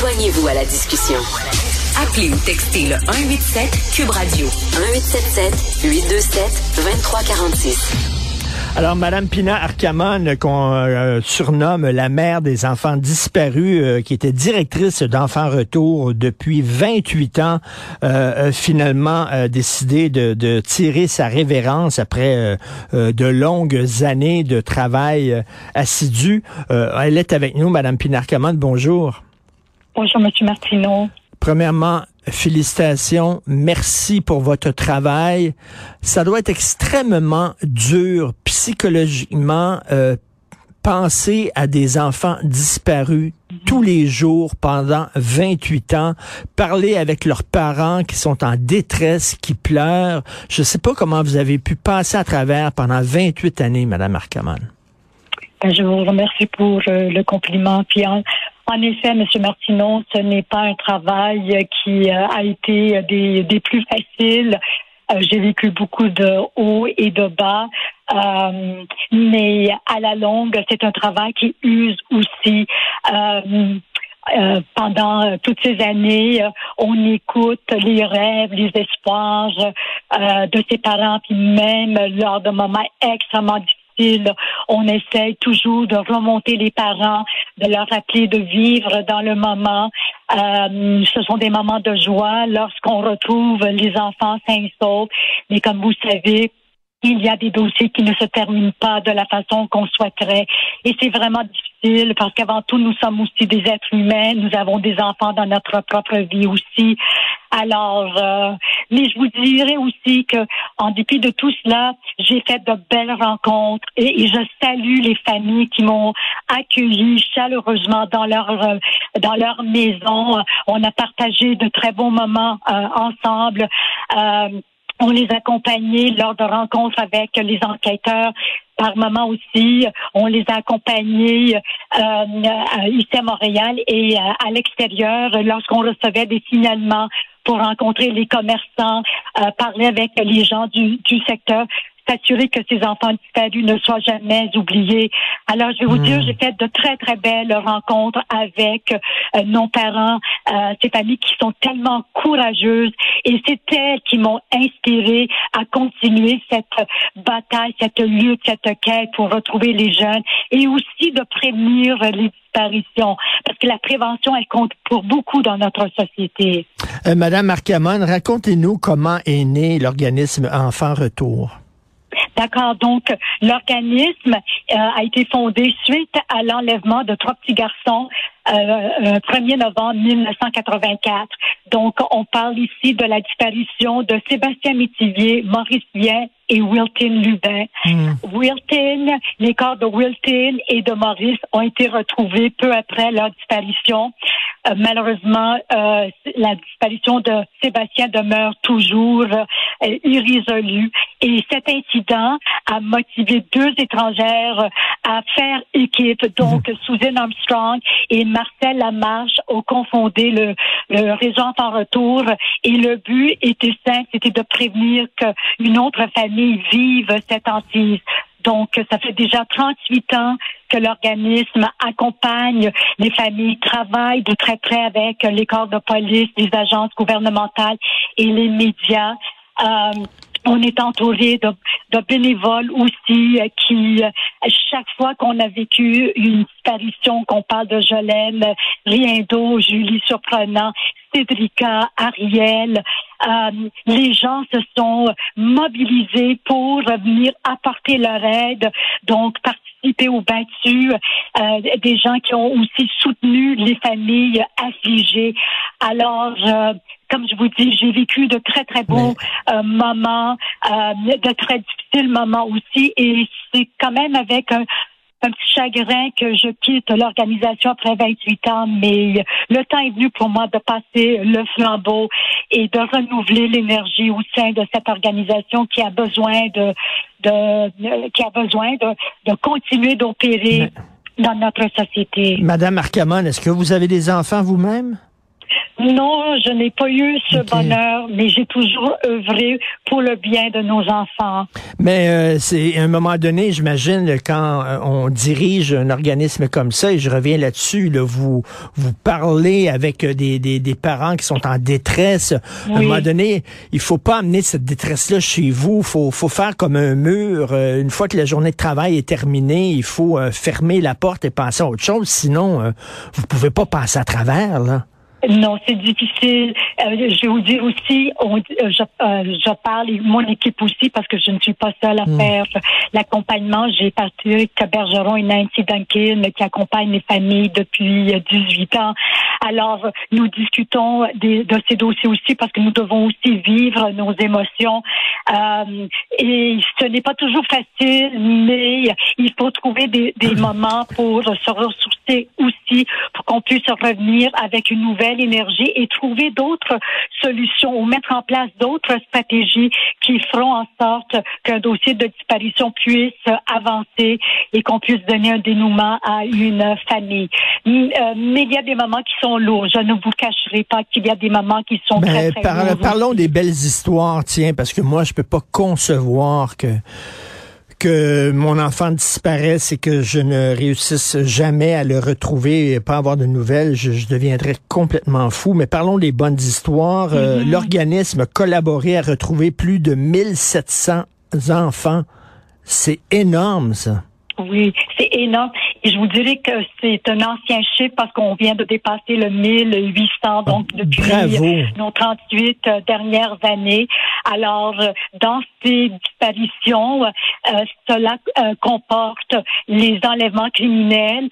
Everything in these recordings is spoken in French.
Joignez-vous à la discussion. Appelez ou textez le 187 Cube Radio 1877 827 2346. Alors, Madame Pina Arcamon, qu'on euh, surnomme la mère des enfants disparus, euh, qui était directrice d'Enfants Retour depuis 28 ans, euh, a finalement décidé de, tirer sa révérence après de longues années de travail assidu. elle est avec nous, Madame Pina Arcamon. Bonjour. Bonjour, Monsieur Martineau. Premièrement, félicitations, merci pour votre travail. Ça doit être extrêmement dur psychologiquement. Euh, penser à des enfants disparus tous les jours pendant 28 ans, parler avec leurs parents qui sont en détresse, qui pleurent. Je ne sais pas comment vous avez pu passer à travers pendant 28 années, Madame Arcaman. Ben, je vous remercie pour euh, le compliment. Puis en effet, M. Martineau, ce n'est pas un travail qui euh, a été des, plus faciles. Euh, j'ai vécu beaucoup de hauts et de bas, euh, mais à la longue, c'est un travail qui use aussi. pendant toutes ces années, on écoute les rêves, les espoirs de ses parents, puis même lors de moments extrêmement difficiles on essaie toujours de remonter les parents, de leur rappeler de vivre dans le moment. Euh, ce sont des moments de joie lorsqu'on retrouve les enfants sains et saufs. Mais comme vous savez, il y a des dossiers qui ne se terminent pas de la façon qu'on souhaiterait. Et c'est vraiment difficile parce qu'avant tout, nous sommes aussi des êtres humains. Nous avons des enfants dans notre propre vie aussi. Alors, euh, mais je vous dirais aussi que, en dépit de tout cela, j'ai fait de belles rencontres et, je salue les familles qui m'ont accueilli chaleureusement dans leur euh, dans leur maison. On a partagé de très bons moments euh, ensemble. On les accompagnait lors de rencontres avec les enquêteurs. Par moment aussi, on les a accompagnés euh, ici à Montréal et euh, à l'extérieur lorsqu'on recevait des signalements pour rencontrer les commerçants, euh, parler avec les gens du, du secteur s'assurer que ces enfants disparus ne soient jamais oubliés. Alors, je vais vous hmm. dire, j'ai fait de très, très belles rencontres avec euh, nos parents, euh, ces familles qui sont tellement courageuses et c'est elles qui m'ont inspiré à continuer cette bataille, cette lutte, cette quête pour retrouver les jeunes et aussi de prévenir les disparitions parce que la prévention, elle compte pour beaucoup dans notre société. Euh, Madame Marcamon, racontez-nous comment est né l'organisme Enfants Retour. D'accord. Donc, l'organisme euh, a été fondé suite à l'enlèvement de trois petits garçons euh, 1er euh, novembre 1984. Donc, on parle ici de la disparition de Sébastien Métivier, Maurice Bien et Wilton Lubin. Hmm. Wilton, les corps de Wilton et de Maurice ont été retrouvés peu après leur disparition. Euh, malheureusement, euh, la disparition de Sébastien demeure toujours euh, irrésolue. Et cet incident a motivé deux étrangères à faire équipe. Donc, hmm. Susan Armstrong et Marcel Lamarche ont confondé le, le réseau en retour. Et le but était simple, c'était de prévenir qu'une autre famille vivent cette hantise. Donc, ça fait déjà 38 ans que l'organisme accompagne les familles, travaille de très près avec les corps de police, les agences gouvernementales et les médias. Euh, on est entouré de, bénévoles aussi euh, qui, euh, chaque fois qu'on a vécu une disparition, qu'on parle de Jolène, Riendo, Julie Surprenant, Cédrica, Ariel, euh, les gens se sont mobilisés pour venir apporter leur aide, donc participer aux battues, euh, des gens qui ont aussi soutenu les familles affligées. Alors, euh, comme je vous dis, j'ai vécu de très, très beaux euh, moments, euh, de très difficiles moments aussi. Et c'est quand même avec un, petit chagrin que je quitte l'organisation après 28 ans, mais le temps est venu pour moi de passer le flambeau et de renouveler l'énergie au sein de cette organisation qui a besoin de, de, qui a besoin de, de continuer d'opérer Madame Arcamon, est-ce que vous avez des enfants vous-même? Non, je n'ai pas eu ce bonheur, mais j'ai toujours œuvré pour le bien de nos enfants. Mais euh, c'est à un moment donné, j'imagine, quand euh, on dirige un organisme comme ça, et je reviens là-dessus, là, vous vous parlez avec euh, des, des, des, parents qui sont en détresse. À un moment donné, il faut pas amener cette détresse-là chez vous. Faut faut faire comme un mur. une fois que la journée de travail est terminée, il faut fermer la porte et passer à autre chose. Sinon, vous pouvez pas passer à travers là. Non, c'est difficile. Euh, je vais vous dire aussi, on, euh, je, euh, je, parle, et mon équipe aussi, parce que je ne suis pas seule à hmm. faire l'accompagnement. J'ai Patrick Bergeron et Nancy Duncan qui accompagnent les familles depuis 18 ans. Alors, nous discutons des, de ces dossiers aussi parce que nous devons aussi vivre nos émotions. Euh, et ce n'est pas toujours facile, mais il faut trouver des, des moments pour se ressourcer aussi, pour qu'on puisse revenir avec une nouvelle énergie et trouver d'autres solutions ou mettre en place d'autres stratégies qui feront en sorte qu'un dossier de disparition puisse avancer et qu'on puisse donner un dénouement à une famille. Euh, mais il y a des moments qui sont lourds. Je ne vous cacherai pas qu'il y a des moments qui sont très, très lourds. Parlons des belles histoires, tiens, parce que moi, je peux pas concevoir que que mon enfant disparaisse et que je ne réussisse jamais à le retrouver et pas avoir de nouvelles, je, deviendrais complètement fou. Mais parlons des bonnes histoires. Euh, mm-hmm. L'organisme a collaboré à retrouver plus de 1700 enfants. C'est énorme, ça. Oui, c'est énorme. Et je vous dirais que c'est un ancien chiffre parce qu'on vient de dépasser le 1800, donc ah, depuis nos 38 euh, dernières années. Alors, euh, dans ces disparitions, euh, cela comporte les enlèvements criminels,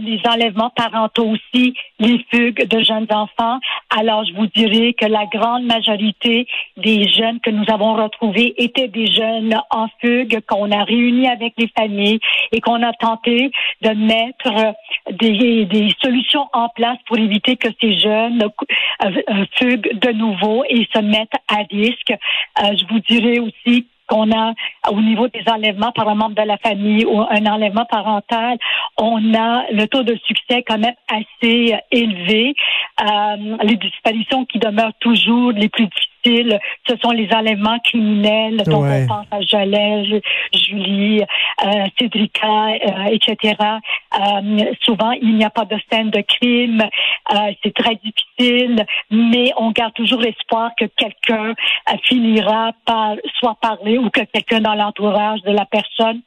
les enlèvements parentaux aussi, les fugues de jeunes enfants. Alors, je vous dirais que la grande majorité des jeunes que nous avons retrouvés étaient des jeunes en fugue qu'on a réunis avec les familles et qu'on a tenté de mettre des, des, solutions en place pour éviter que ces jeunes euh, euh, fuguent de nouveau et se mettent à risque. Euh, je vous dirais aussi qu'on a au niveau des enlèvements par un membre de la famille ou un enlèvement parental, on a le taux de succès quand même assez élevé. Euh, les disparitions qui demeurent toujours les plus difficiles, ce sont les enlèvements criminels. Donc on pense à Jolet, Julie, euh, Cédrica, euh, etc. Euh, souvent, il n'y a pas de scène de crime. Euh, c'est très difficile, mais on garde toujours l'espoir que quelqu'un finira par soit parler ou que quelqu'un dans l'entourage de la personne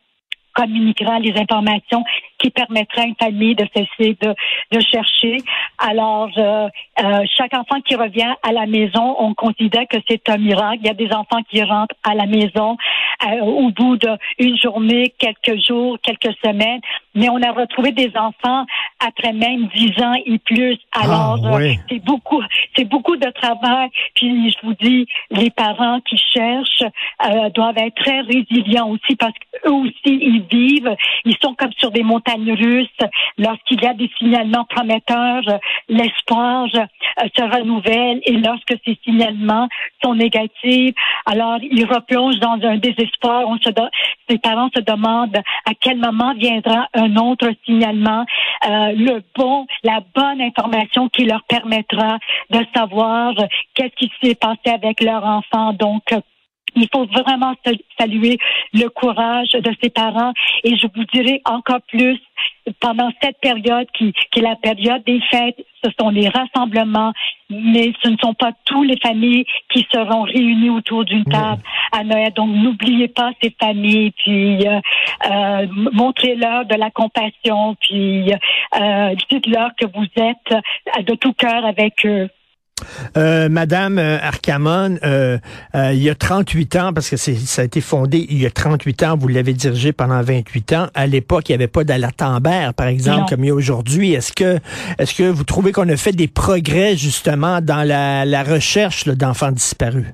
communiquera les informations qui permettraient à une famille de cesser de, de chercher. Alors, euh, euh, chaque enfant qui revient à la maison, on considère que c'est un miracle. Il y a des enfants qui rentrent à la maison euh, au bout d'une journée, quelques jours, quelques semaines, mais on a retrouvé des enfants après même dix ans et plus. Alors, ah, c'est beaucoup, c'est beaucoup de travail. Puis, je vous dis, les parents qui cherchent doivent être très résilients aussi parce qu'eux aussi, ils vivent, ils sont comme sur des montagnes Lorsqu'il y a des signalements prometteurs, l'espoir euh, se renouvelle et lorsque ces signalements sont négatifs, alors ils replongent dans un désespoir. On se les parents se demandent à quel moment viendra un autre signalement, euh, le bon, la bonne information qui leur permettra de savoir qu'est-ce qui s'est passé avec leur enfant. Donc, il faut vraiment saluer le courage de ses parents et je vous dirais encore plus pendant cette période qui, qui est la période des fêtes, ce sont les rassemblements, mais ce ne sont pas toutes les familles qui seront réunies autour d'une table à Noël. Donc n'oubliez pas ces familles, puis euh, euh, montrez-leur de la compassion, puis euh, dites-leur que vous êtes de tout cœur avec eux. Euh, Madame euh, Arcamon, euh, euh, il y a 38 ans, parce que ça a été fondé il y a 38 ans, vous l'avez dirigé pendant 28 ans. À l'époque, il n'y avait pas d'alerte par exemple, comme il y a aujourd'hui. Est-ce que, est-ce que vous trouvez qu'on a fait des progrès justement dans la, recherche d'enfants disparus?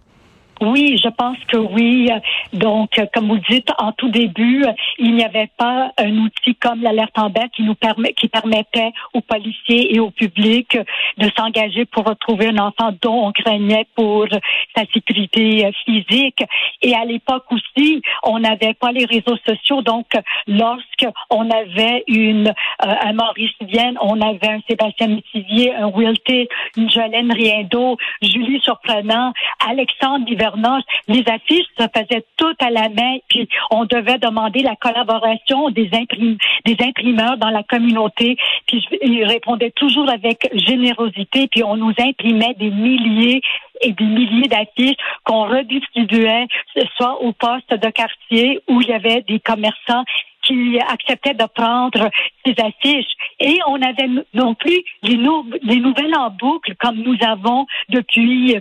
Oui, je pense que oui. Donc, comme vous dites, en tout début, il n'y avait pas un outil comme l'alerte en qui nous permet, qui permettait aux policiers et au public de s'engager pour retrouver un enfant dont on craignait pour sa sécurité physique. Et à l'époque aussi, on n'avait pas les réseaux sociaux. Donc, lorsque on avait une, euh, un Maurice Vienne, on avait un Sébastien Métivier, un Wilté, une Jolène Riendo, Julie Surprenant, Alexandre les affiches se faisaient toutes à la main, puis on devait demander la collaboration des, imprimeurs dans la communauté, puis ils répondaient toujours avec générosité, puis on nous imprimait des milliers et des milliers d'affiches qu'on redistribuait soit au poste de quartier où il y avait des commerçants qui acceptaient de prendre ces affiches. Et on avait non plus les nouvelles en boucle comme nous avons depuis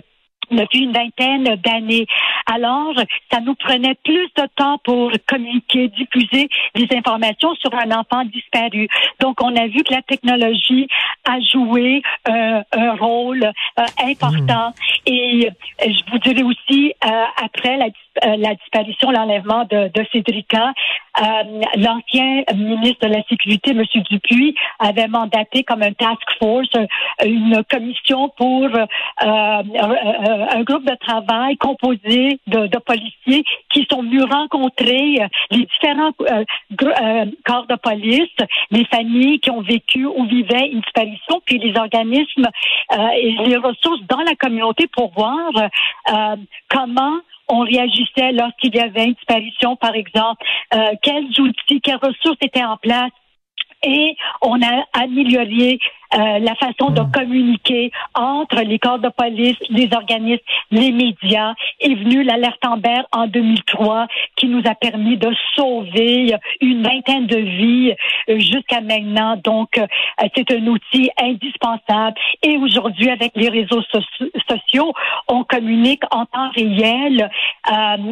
depuis une vingtaine d'années. Alors, ça nous prenait plus de temps pour communiquer, diffuser des informations sur un enfant disparu. Donc, on a vu que la technologie a joué euh, un rôle euh, important. Hmm. Et euh, je vous dirais aussi, après la, la disparition, l'enlèvement de, de Cédrica, l'ancien ministre de la Sécurité, M. Dupuis, avait mandaté comme un task force une commission pour un groupe de travail composé de, de, policiers qui sont venus rencontrer euh, les différents euh, euh, corps de police, les familles qui ont vécu ou vivaient une disparition, puis les organismes et les ressources dans la communauté pour voir comment on réagissait lorsqu'il y avait une disparition, par exemple, quels outils, quelles ressources étaient en place. Et on a amélioré euh, la façon de hmm. communiquer entre les corps de police, les organismes, les médias. Est venue l'alerte Amber en 2003 qui nous a permis de sauver une vingtaine de vies euh, jusqu'à maintenant. Donc, euh, c'est un outil indispensable. Et aujourd'hui, avec les réseaux sociaux, on communique en temps réel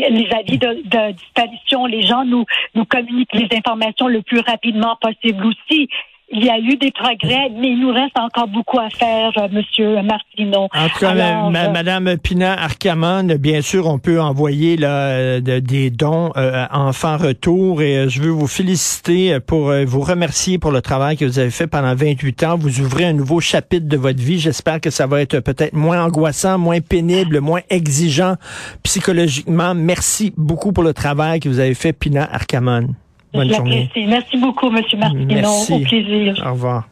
les avis de, de, disparition. Les gens nous, nous communiquent les informations le plus rapidement possible aussi il y a eu des progrès, mais il nous reste encore beaucoup à faire, euh, Monsieur Martineau. En tout cas, euh, Madame Pina Arcamon, bien sûr, on peut envoyer là, des dons euh, enfants retour et je veux vous féliciter pour vous remercier pour le travail que vous avez fait pendant 28 ans. Vous ouvrez un nouveau chapitre de votre vie. J'espère que ça va être peut-être moins angoissant, moins pénible, moins exigeant psychologiquement. Merci beaucoup pour le travail que vous avez fait, Pina Arcamon. Bonne journée. Merci beaucoup, M. Martineau. Au plaisir. Au revoir.